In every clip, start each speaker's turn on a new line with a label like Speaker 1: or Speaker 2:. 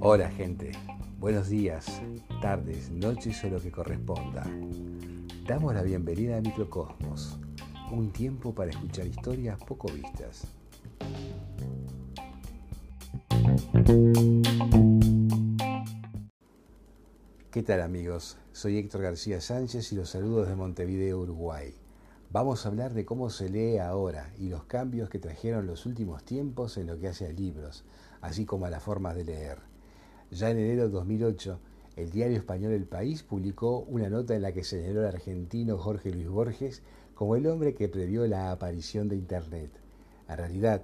Speaker 1: Hola gente, buenos días, tardes, noches o lo que corresponda. Damos la bienvenida a Microcosmos, un tiempo para escuchar historias poco vistas. ¿Qué tal amigos? Soy Héctor García Sánchez y los saludo desde Montevideo, Uruguay. Vamos a hablar de cómo se lee ahora y los cambios que trajeron los últimos tiempos en lo que hace a libros, así como a las formas de leer. Ya en enero de 2008, el diario español El País publicó una nota en la que señaló al argentino Jorge Luis Borges como el hombre que previó la aparición de Internet. En realidad,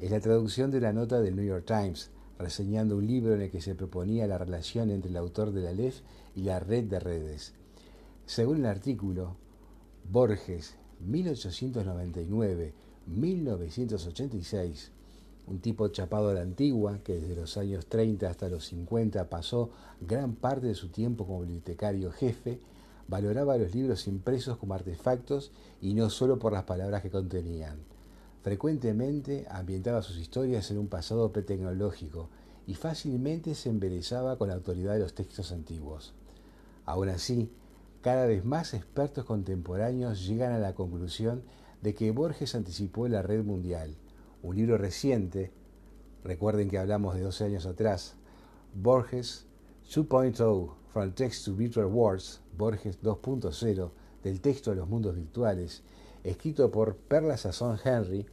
Speaker 1: es la traducción de una nota del New York Times, reseñando un libro en el que se proponía la relación entre el autor de la LEF y la red de redes. Según el artículo, Borges, 1899-1986, un tipo chapado a la antigua que desde los años 30 hasta los 50 pasó gran parte de su tiempo como bibliotecario jefe, valoraba los libros impresos como artefactos y no solo por las palabras que contenían. Frecuentemente ambientaba sus historias en un pasado pretecnológico y fácilmente se embelezaba con la autoridad de los textos antiguos. Aún así, cada vez más expertos contemporáneos llegan a la conclusión de que Borges anticipó la red mundial. Un libro reciente, recuerden que hablamos de 12 años atrás, Borges 2.0 From Text to Virtual Worlds, Borges 2.0, del texto a los mundos virtuales, escrito por Perla Sasson Henry,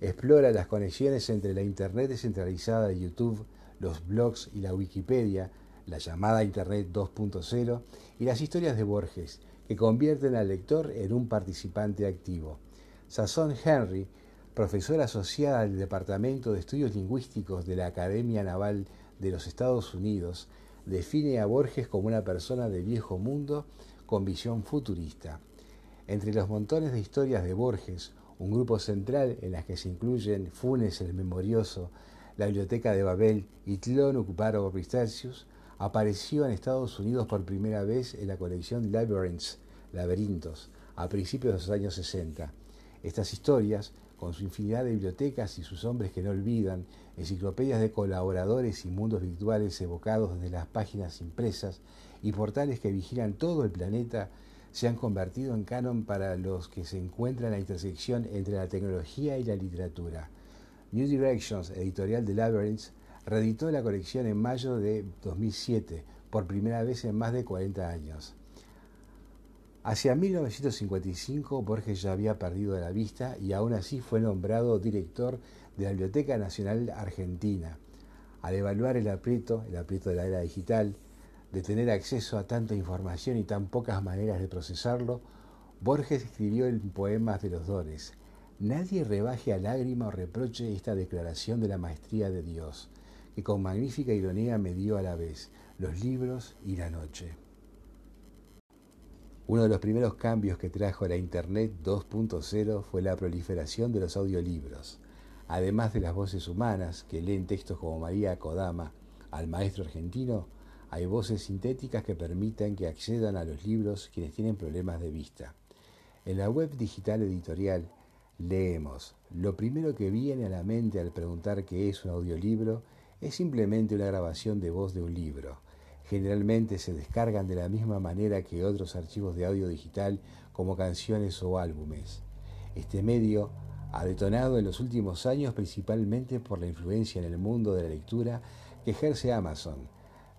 Speaker 1: explora las conexiones entre la Internet descentralizada de YouTube, los blogs y la Wikipedia, la llamada Internet 2.0, y las historias de Borges, que convierten al lector en un participante activo. Sasson Henry, profesora asociada al Departamento de Estudios Lingüísticos de la Academia Naval de los Estados Unidos, define a Borges como una persona de viejo mundo con visión futurista. Entre los montones de historias de Borges, un grupo central en las que se incluyen Funes el Memorioso, la Biblioteca de Babel y Tlon Ocuparo apareció en Estados Unidos por primera vez en la colección Labyrinths, Laberintos, a principios de los años 60. Estas historias, con su infinidad de bibliotecas y sus hombres que no olvidan, enciclopedias de colaboradores y mundos virtuales evocados desde las páginas impresas y portales que vigilan todo el planeta, se han convertido en canon para los que se encuentran en la intersección entre la tecnología y la literatura. New Directions, editorial de Labyrinths, reeditó la colección en mayo de 2007, por primera vez en más de 40 años. Hacia 1955 Borges ya había perdido la vista y aún así fue nombrado director de la Biblioteca Nacional Argentina. Al evaluar el aprieto, el aprieto de la era digital, de tener acceso a tanta información y tan pocas maneras de procesarlo, Borges escribió en Poemas de los Dones, Nadie rebaje a lágrima o reproche esta declaración de la maestría de Dios que con magnífica ironía me dio a la vez los libros y la noche. Uno de los primeros cambios que trajo la Internet 2.0 fue la proliferación de los audiolibros. Además de las voces humanas que leen textos como María Kodama al maestro argentino, hay voces sintéticas que permiten que accedan a los libros quienes tienen problemas de vista. En la web digital editorial leemos, lo primero que viene a la mente al preguntar qué es un audiolibro es simplemente una grabación de voz de un libro. Generalmente se descargan de la misma manera que otros archivos de audio digital como canciones o álbumes. Este medio ha detonado en los últimos años principalmente por la influencia en el mundo de la lectura que ejerce Amazon,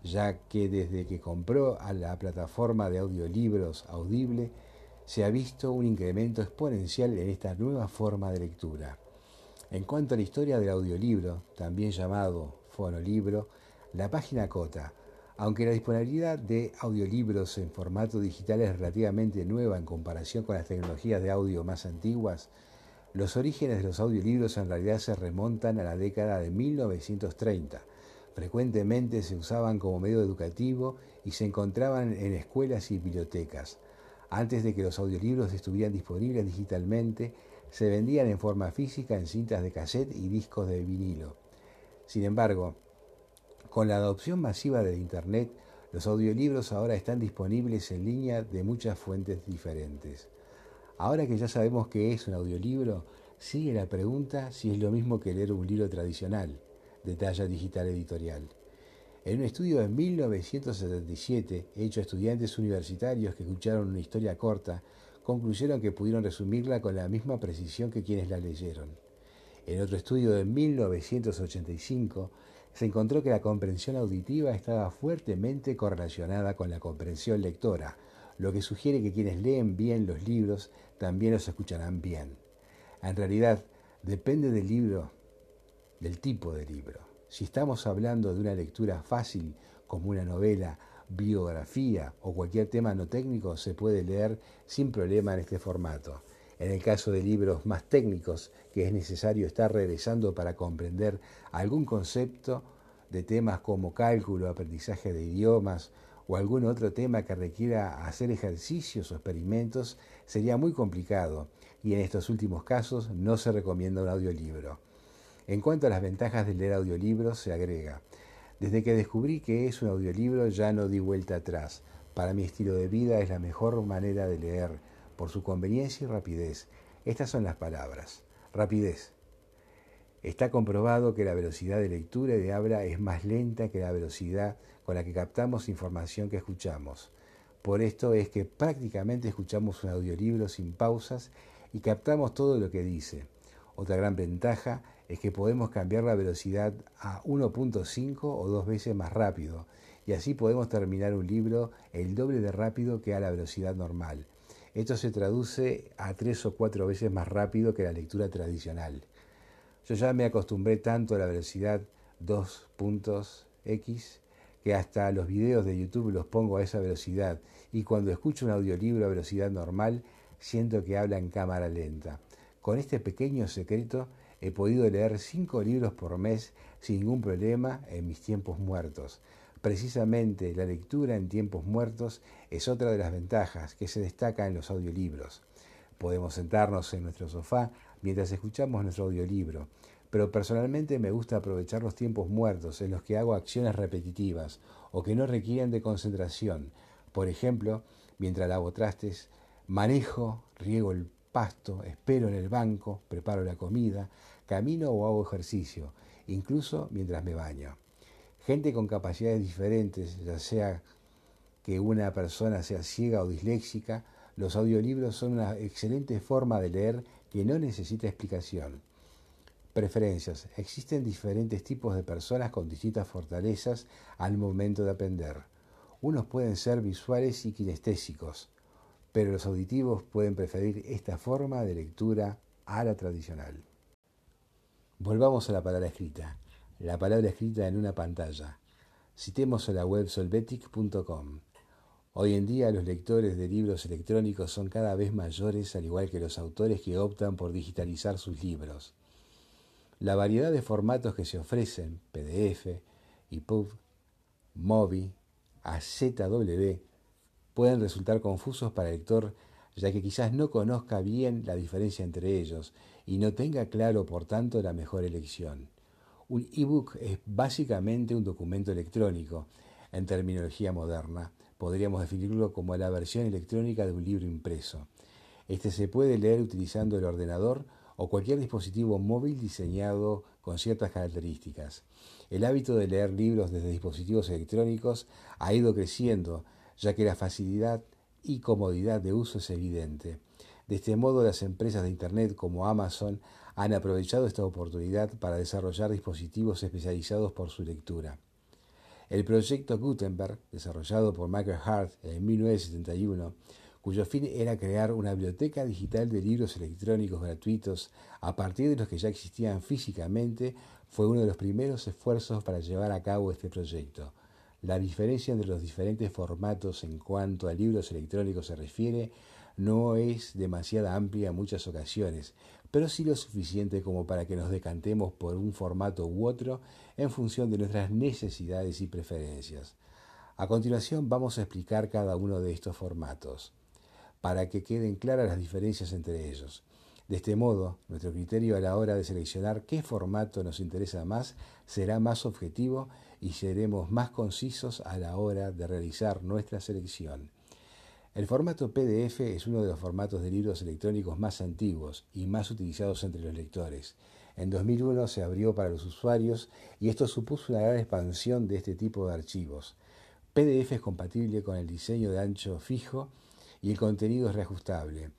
Speaker 1: ya que desde que compró a la plataforma de audiolibros Audible, se ha visto un incremento exponencial en esta nueva forma de lectura. En cuanto a la historia del audiolibro, también llamado la página Cota, aunque la disponibilidad de audiolibros en formato digital es relativamente nueva en comparación con las tecnologías de audio más antiguas, los orígenes de los audiolibros en realidad se remontan a la década de 1930. Frecuentemente se usaban como medio educativo y se encontraban en escuelas y bibliotecas. Antes de que los audiolibros estuvieran disponibles digitalmente, se vendían en forma física en cintas de cassette y discos de vinilo. Sin embargo, con la adopción masiva de Internet, los audiolibros ahora están disponibles en línea de muchas fuentes diferentes. Ahora que ya sabemos qué es un audiolibro, sigue la pregunta si es lo mismo que leer un libro tradicional, de talla digital editorial. En un estudio de 1977, hecho a estudiantes universitarios que escucharon una historia corta, concluyeron que pudieron resumirla con la misma precisión que quienes la leyeron. En otro estudio de 1985, se encontró que la comprensión auditiva estaba fuertemente correlacionada con la comprensión lectora, lo que sugiere que quienes leen bien los libros también los escucharán bien. En realidad, depende del libro, del tipo de libro. Si estamos hablando de una lectura fácil, como una novela, biografía o cualquier tema no técnico, se puede leer sin problema en este formato. En el caso de libros más técnicos, que es necesario estar regresando para comprender algún concepto de temas como cálculo, aprendizaje de idiomas o algún otro tema que requiera hacer ejercicios o experimentos, sería muy complicado y en estos últimos casos no se recomienda un audiolibro. En cuanto a las ventajas de leer audiolibros, se agrega, desde que descubrí que es un audiolibro ya no di vuelta atrás. Para mi estilo de vida es la mejor manera de leer por su conveniencia y rapidez. Estas son las palabras. Rapidez. Está comprobado que la velocidad de lectura y de habla es más lenta que la velocidad con la que captamos información que escuchamos. Por esto es que prácticamente escuchamos un audiolibro sin pausas y captamos todo lo que dice. Otra gran ventaja es que podemos cambiar la velocidad a 1.5 o dos veces más rápido y así podemos terminar un libro el doble de rápido que a la velocidad normal. Esto se traduce a tres o cuatro veces más rápido que la lectura tradicional. Yo ya me acostumbré tanto a la velocidad 2.x que hasta los videos de YouTube los pongo a esa velocidad y cuando escucho un audiolibro a velocidad normal siento que habla en cámara lenta. Con este pequeño secreto he podido leer cinco libros por mes sin ningún problema en mis tiempos muertos. Precisamente la lectura en tiempos muertos es otra de las ventajas que se destaca en los audiolibros. Podemos sentarnos en nuestro sofá mientras escuchamos nuestro audiolibro, pero personalmente me gusta aprovechar los tiempos muertos en los que hago acciones repetitivas o que no requieren de concentración. Por ejemplo, mientras lavo trastes, manejo, riego el pasto, espero en el banco, preparo la comida, camino o hago ejercicio, incluso mientras me baño gente con capacidades diferentes, ya sea que una persona sea ciega o disléxica, los audiolibros son una excelente forma de leer que no necesita explicación. Preferencias. Existen diferentes tipos de personas con distintas fortalezas al momento de aprender. Unos pueden ser visuales y kinestésicos, pero los auditivos pueden preferir esta forma de lectura a la tradicional. Volvamos a la palabra escrita la palabra escrita en una pantalla. Citemos a la web solvetic.com. Hoy en día los lectores de libros electrónicos son cada vez mayores, al igual que los autores que optan por digitalizar sus libros. La variedad de formatos que se ofrecen, PDF, EPUB, MOBI, AZW, pueden resultar confusos para el lector ya que quizás no conozca bien la diferencia entre ellos y no tenga claro, por tanto, la mejor elección. Un ebook es básicamente un documento electrónico. En terminología moderna, podríamos definirlo como la versión electrónica de un libro impreso. Este se puede leer utilizando el ordenador o cualquier dispositivo móvil diseñado con ciertas características. El hábito de leer libros desde dispositivos electrónicos ha ido creciendo, ya que la facilidad y comodidad de uso es evidente. De este modo, las empresas de Internet como Amazon han aprovechado esta oportunidad para desarrollar dispositivos especializados por su lectura. El proyecto Gutenberg, desarrollado por Michael Hart en 1971, cuyo fin era crear una biblioteca digital de libros electrónicos gratuitos a partir de los que ya existían físicamente, fue uno de los primeros esfuerzos para llevar a cabo este proyecto. La diferencia entre los diferentes formatos en cuanto a libros electrónicos se refiere no es demasiado amplia en muchas ocasiones, pero sí lo suficiente como para que nos decantemos por un formato u otro en función de nuestras necesidades y preferencias. A continuación vamos a explicar cada uno de estos formatos, para que queden claras las diferencias entre ellos. De este modo, nuestro criterio a la hora de seleccionar qué formato nos interesa más será más objetivo y seremos más concisos a la hora de realizar nuestra selección. El formato PDF es uno de los formatos de libros electrónicos más antiguos y más utilizados entre los lectores. En 2001 se abrió para los usuarios y esto supuso una gran expansión de este tipo de archivos. PDF es compatible con el diseño de ancho fijo y el contenido es reajustable.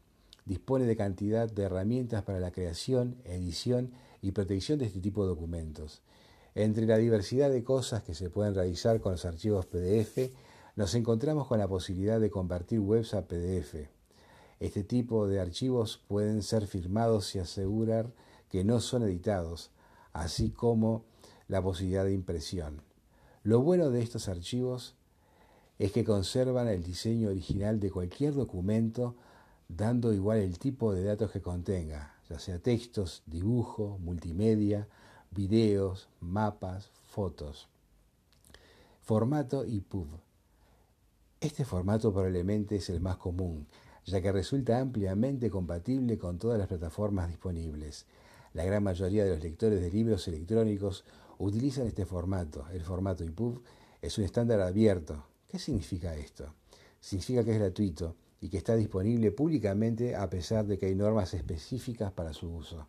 Speaker 1: Dispone de cantidad de herramientas para la creación, edición y protección de este tipo de documentos. Entre la diversidad de cosas que se pueden realizar con los archivos PDF, nos encontramos con la posibilidad de convertir webs a PDF. Este tipo de archivos pueden ser firmados y asegurar que no son editados, así como la posibilidad de impresión. Lo bueno de estos archivos es que conservan el diseño original de cualquier documento, dando igual el tipo de datos que contenga, ya sea textos, dibujo, multimedia, videos, mapas, fotos. Formato y pub. Este formato probablemente es el más común, ya que resulta ampliamente compatible con todas las plataformas disponibles. La gran mayoría de los lectores de libros electrónicos utilizan este formato. El formato EPUB es un estándar abierto. ¿Qué significa esto? Significa que es gratuito y que está disponible públicamente a pesar de que hay normas específicas para su uso.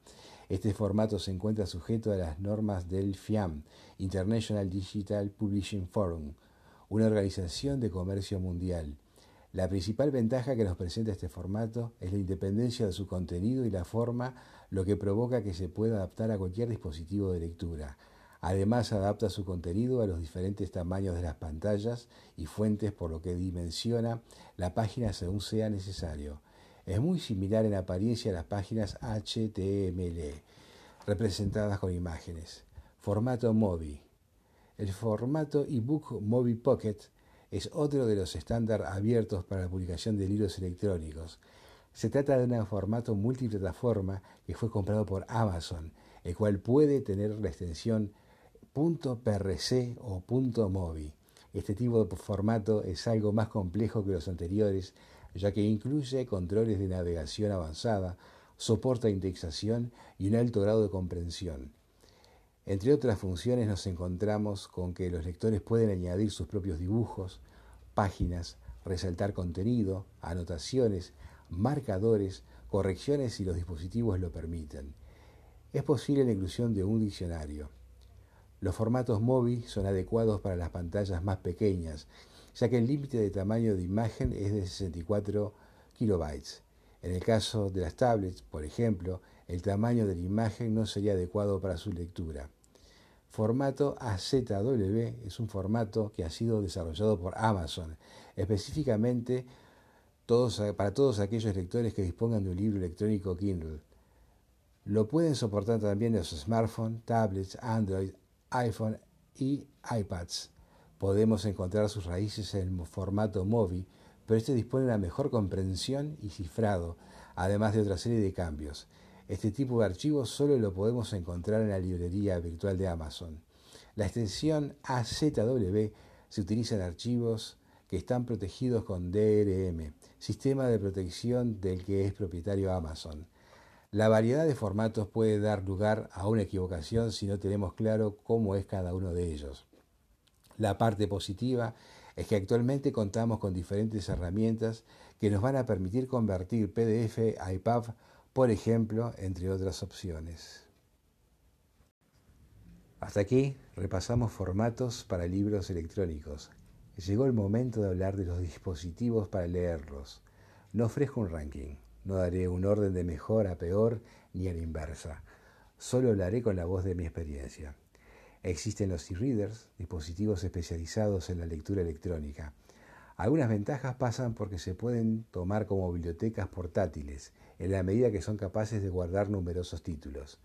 Speaker 1: Este formato se encuentra sujeto a las normas del FIAM, International Digital Publishing Forum, una organización de comercio mundial. La principal ventaja que nos presenta este formato es la independencia de su contenido y la forma, lo que provoca que se pueda adaptar a cualquier dispositivo de lectura. Además, adapta su contenido a los diferentes tamaños de las pantallas y fuentes, por lo que dimensiona la página según sea necesario. Es muy similar en apariencia a las páginas HTML, representadas con imágenes. Formato MOBI. El formato ebook Mobi Pocket es otro de los estándares abiertos para la publicación de libros electrónicos. Se trata de un formato multiplataforma que fue comprado por Amazon, el cual puede tener la extensión .prc o .mobi. Este tipo de formato es algo más complejo que los anteriores, ya que incluye controles de navegación avanzada, soporta indexación y un alto grado de comprensión. Entre otras funciones nos encontramos con que los lectores pueden añadir sus propios dibujos, páginas, resaltar contenido, anotaciones, marcadores, correcciones si los dispositivos lo permiten. Es posible la inclusión de un diccionario. Los formatos móvil son adecuados para las pantallas más pequeñas, ya que el límite de tamaño de imagen es de 64 kilobytes. En el caso de las tablets, por ejemplo, el tamaño de la imagen no sería adecuado para su lectura. Formato AZW es un formato que ha sido desarrollado por Amazon, específicamente para todos aquellos lectores que dispongan de un libro electrónico Kindle. Lo pueden soportar también los smartphones, tablets, Android, iPhone y iPads. Podemos encontrar sus raíces en formato móvil, pero este dispone de una mejor comprensión y cifrado, además de otra serie de cambios. Este tipo de archivos solo lo podemos encontrar en la librería virtual de Amazon. La extensión AZW se utiliza en archivos que están protegidos con DRM, sistema de protección del que es propietario Amazon. La variedad de formatos puede dar lugar a una equivocación si no tenemos claro cómo es cada uno de ellos. La parte positiva es que actualmente contamos con diferentes herramientas que nos van a permitir convertir PDF a EPUB por ejemplo, entre otras opciones. Hasta aquí repasamos formatos para libros electrónicos. Llegó el momento de hablar de los dispositivos para leerlos. No ofrezco un ranking, no daré un orden de mejor a peor ni a la inversa. Solo hablaré con la voz de mi experiencia. Existen los e-readers, dispositivos especializados en la lectura electrónica. Algunas ventajas pasan porque se pueden tomar como bibliotecas portátiles en la medida que son capaces de guardar numerosos títulos.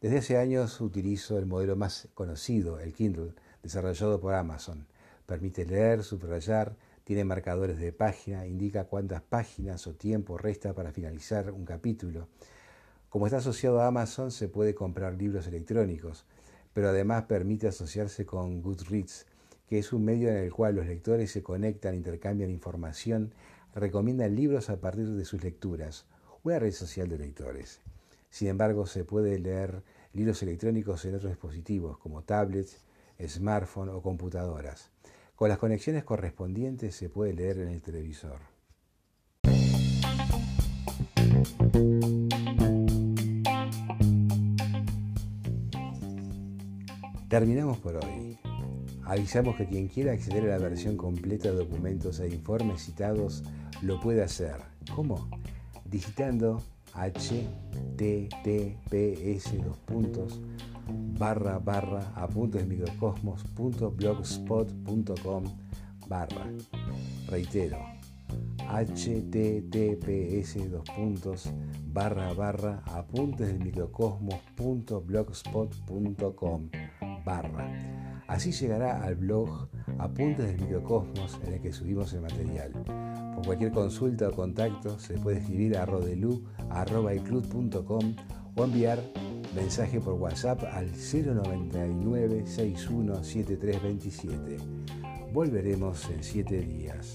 Speaker 1: Desde hace años utilizo el modelo más conocido, el Kindle, desarrollado por Amazon. Permite leer, subrayar, tiene marcadores de página, indica cuántas páginas o tiempo resta para finalizar un capítulo. Como está asociado a Amazon, se puede comprar libros electrónicos, pero además permite asociarse con Goodreads, que es un medio en el cual los lectores se conectan, intercambian información, recomiendan libros a partir de sus lecturas una red social de lectores. Sin embargo, se puede leer libros electrónicos en otros dispositivos como tablets, smartphones o computadoras. Con las conexiones correspondientes se puede leer en el televisor. Terminamos por hoy. Avisamos que quien quiera acceder a la versión completa de documentos e informes citados lo puede hacer. ¿Cómo? Digitando https dos puntos barra barra apuntes microcosmos.blogspot.com barra. Reitero, https dos puntos barra barra apuntes barra. Así llegará al blog Apuntes del Microcosmos en el que subimos el material. Por cualquier consulta o contacto se puede escribir a rodelu.com o enviar mensaje por WhatsApp al 099 61 7327. Volveremos en 7 días.